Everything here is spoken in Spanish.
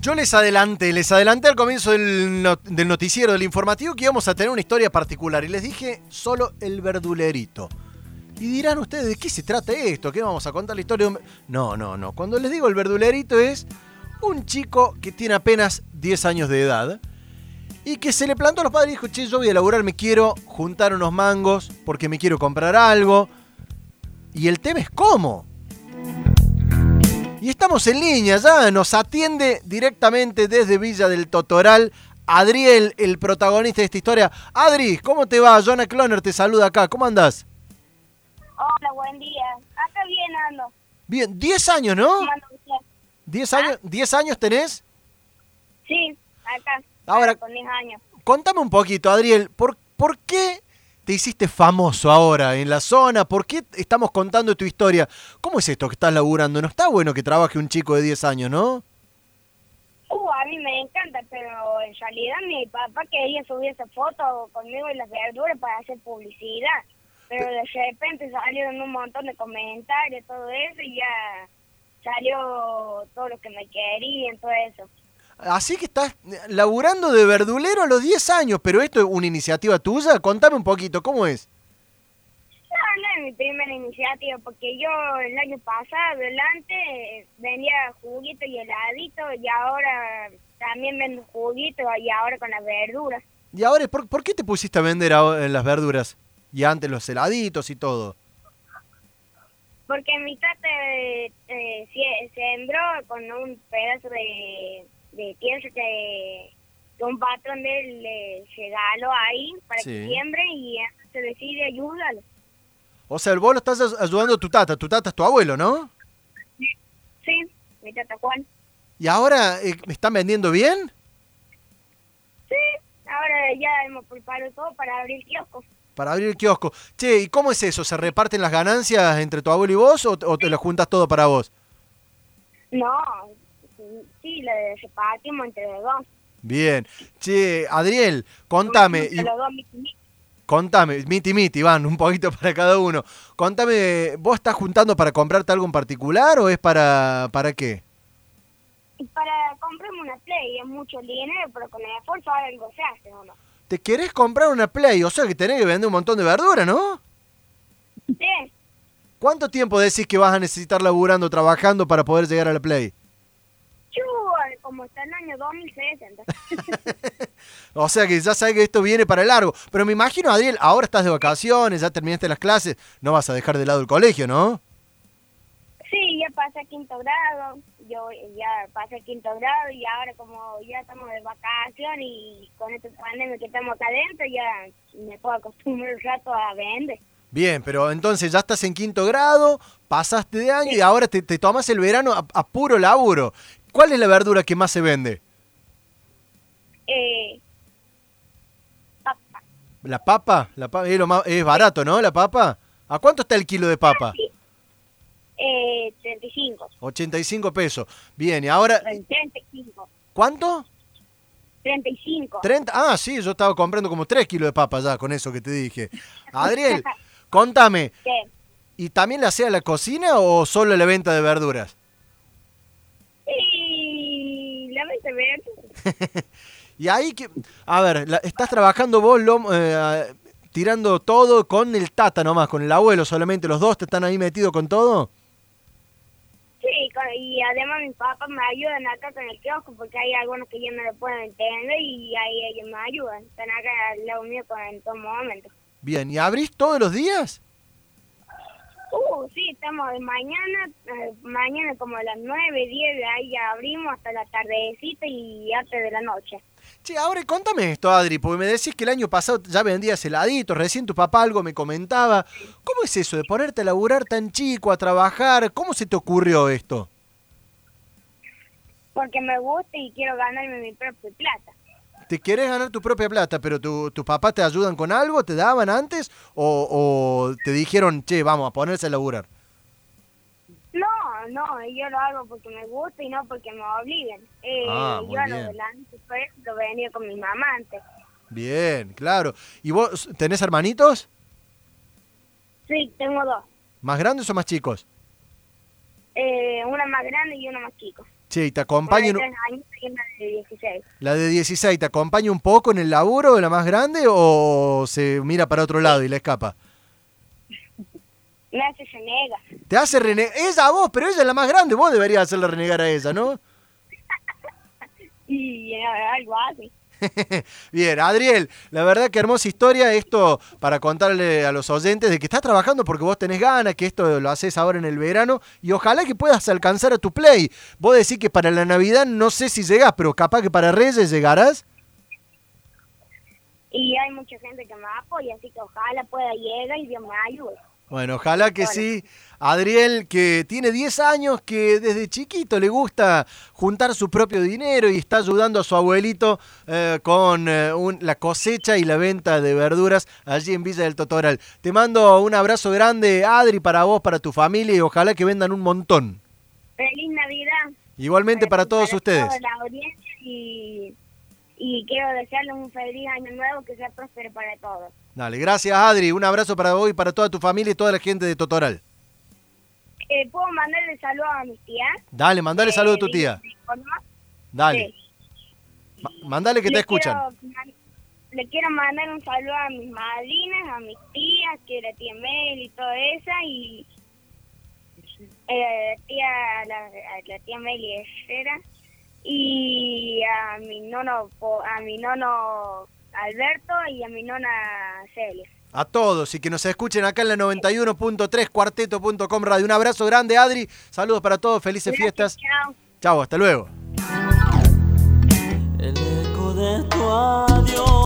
Yo les adelanté, les adelanté al comienzo del, no- del noticiero, del informativo, que íbamos a tener una historia particular. Y les dije solo el verdulerito. Y dirán ustedes, ¿de qué se trata esto? ¿Qué vamos a contar la historia? de un- No, no, no. Cuando les digo el verdulerito es un chico que tiene apenas 10 años de edad y que se le plantó a los padres y dijo, che, yo voy a laburar, me quiero juntar unos mangos porque me quiero comprar algo. Y el tema es cómo. Y estamos en línea ya, nos atiende directamente desde Villa del Totoral Adriel, el protagonista de esta historia. Adri, ¿cómo te va? Jonah Cloner te saluda acá, ¿cómo andás? Hola, buen día. Acá bien ando. Bien, 10 años, ¿no? ¿Cómo anda usted? 10 años, 10 años tenés. Sí, acá. Ahora- Con 10 años. Contame un poquito, Adriel, ¿por, por qué te hiciste famoso ahora en la zona? ¿Por qué estamos contando tu historia? ¿Cómo es esto que estás laburando? No está bueno que trabaje un chico de 10 años, ¿no? Uh, a mí me encanta, pero en realidad mi papá quería subir esa foto conmigo y las verduras para hacer publicidad. Pero de repente salieron un montón de comentarios, todo eso, y ya salió todo lo que me querían, todo eso. Así que estás laburando de verdulero a los 10 años, pero esto es una iniciativa tuya. Contame un poquito, ¿cómo es? No, no es mi primera iniciativa, porque yo el año pasado, adelante, eh, vendía juguito y heladito, y ahora también vendo juguito, y ahora con las verduras. Y ahora, ¿por, por qué te pusiste a vender ahora las verduras? Y antes los heladitos y todo. Porque mi tata eh, eh, sembró con un pedazo de, de tierra que, que un patrón de él le regaló ahí para Sí. que siembre y se decide ayudarlo. O sea, vos lo estás ayudando a tu tata. Tu tata es tu abuelo, ¿no? Sí, mi tata Juan. ¿Y ahora eh, me están vendiendo bien? Sí, ahora ya hemos preparado todo para abrir kiosco. Para abrir el kiosco. Che, ¿y cómo es eso? ¿Se reparten las ganancias entre tu abuelo y vos o, o te las juntas todo para vos? No, sí, lo repartimos entre los dos. Bien. Che, Adriel, contame. Entre y- los dos, miti, miti. Contame, miti miti, van, un poquito para cada uno. Contame, ¿vos estás juntando para comprarte algo en particular o es para, para qué? Para comprarme una Play es mucho dinero, pero con el esfuerzo algo se hace, ¿o no? ¿Te querés comprar una Play? O sea que tenés que vender un montón de verdura, ¿no? Sí, ¿Cuánto tiempo decís que vas a necesitar laburando, trabajando para poder llegar a la Play? Como está el año 2060. O sea que ya sabes que esto viene para largo. Pero me imagino, Adriel, ahora estás de vacaciones, ya terminaste las clases, no vas a dejar de lado el colegio, ¿no? sí, ya pasé quinto grado, yo ya pasé quinto grado y ahora como ya estamos de vacaciones y con este pandemia que estamos acá adentro, ya me puedo acostumbrar un rato a vender. Bien, pero entonces ya estás en quinto grado, pasaste de año y ahora te, te tomas el verano a, a puro laburo. ¿Cuál es la verdura que más se vende? Eh, papá. ¿La papa? La pa- es, lo más- es barato, ¿no? La papa. ¿A cuánto está el kilo de papa? Sí. Eh, 35. 85 pesos. Bien, y ahora, 35. ¿cuánto? 35. 30. Ah, sí, yo estaba comprando como 3 kilos de papa ya con eso que te dije. Adriel, contame, ¿Qué? ¿y también la hacía la cocina o solo la venta de verduras? Y ahí que, a ver, la- estás trabajando vos lo- eh, tirando todo con el tata nomás, con el abuelo solamente, los dos te están ahí metidos con todo. Sí, y además mis papás me ayudan acá con el kiosco porque hay algunos que yo no lo puedo entender y ahí ellos me ayudan. Están acá al lado mío en todo momento. Bien, ¿y abrís todos los días? Uh, sí, estamos de mañana, eh, mañana como a las 9, 10, de ahí ya abrimos hasta la tardecita y antes de la noche. Che, ahora contame esto, Adri, porque me decís que el año pasado ya vendías heladitos, recién tu papá algo me comentaba. ¿Cómo es eso de ponerte a laburar tan chico, a trabajar? ¿Cómo se te ocurrió esto? Porque me gusta y quiero ganarme mi propia plata. ¿Te querés ganar tu propia plata, pero tu- tus papás te ayudan con algo? ¿Te daban antes? ¿O, o te dijeron, che, vamos a ponerse a laburar? No, no, yo lo hago porque me gusta y no porque me obliguen. Eh, Ah, yo a lo delante, por eso lo venía con mi mamá antes. Bien, claro. ¿Y vos tenés hermanitos? Sí, tengo dos. ¿Más grandes o más chicos? Eh, una más grande y una más chico. Sí, ¿te acompaña, de en- 3 años y una de 16. la de 16, ¿te acompaña un poco en el laburo de la más grande o se mira para otro lado y le escapa? Me hace renega. Te hace renegar, ella a vos, pero ella es la más grande, vos deberías hacerle renegar a ella, ¿no? Y eh, algo así. Bien, Adriel, la verdad que hermosa historia esto para contarle a los oyentes de que estás trabajando porque vos tenés ganas, que esto lo haces ahora en el verano y ojalá que puedas alcanzar a tu play. Vos decís que para la Navidad no sé si llegás, pero capaz que para Reyes llegarás. Y hay mucha gente que me apoya, así que ojalá pueda llegar y Dios me ayude. Bueno, ojalá que Bueno. sí. Adriel, que tiene 10 años, que desde chiquito le gusta juntar su propio dinero y está ayudando a su abuelito eh, con eh, un- la cosecha y la venta de verduras allí en Villa del Totoral. Te mando un abrazo grande, Adri, para vos, para tu familia y ojalá que vendan un montón. Feliz Navidad. Igualmente para todos ustedes. toda la audiencia y, y quiero desearles un feliz año nuevo que sea próspero para todos. Dale, gracias Adri, un abrazo para vos y para toda tu familia y toda la gente de Totoral. Eh, ¿Puedo mandarle saludos a mis tías? Dale, mandale Eh, saludo a tu tía. Dale, Sí. Ma- mandale que te escuchan. quiero le quiero mandar un saludo a mis madrinas, a mis tías, que la tía Mel y todo esa, y eh, tía, la, a la tía Meli Herrera, y a mi nono, Po- a mi nono Alberto y a mi nona Celia. A todos y que nos escuchen acá en la 91.3 cuarteto.com radio. Un abrazo grande, Adri. Saludos para todos, felices fiestas. Chao. Chao, hasta luego. El eco de tu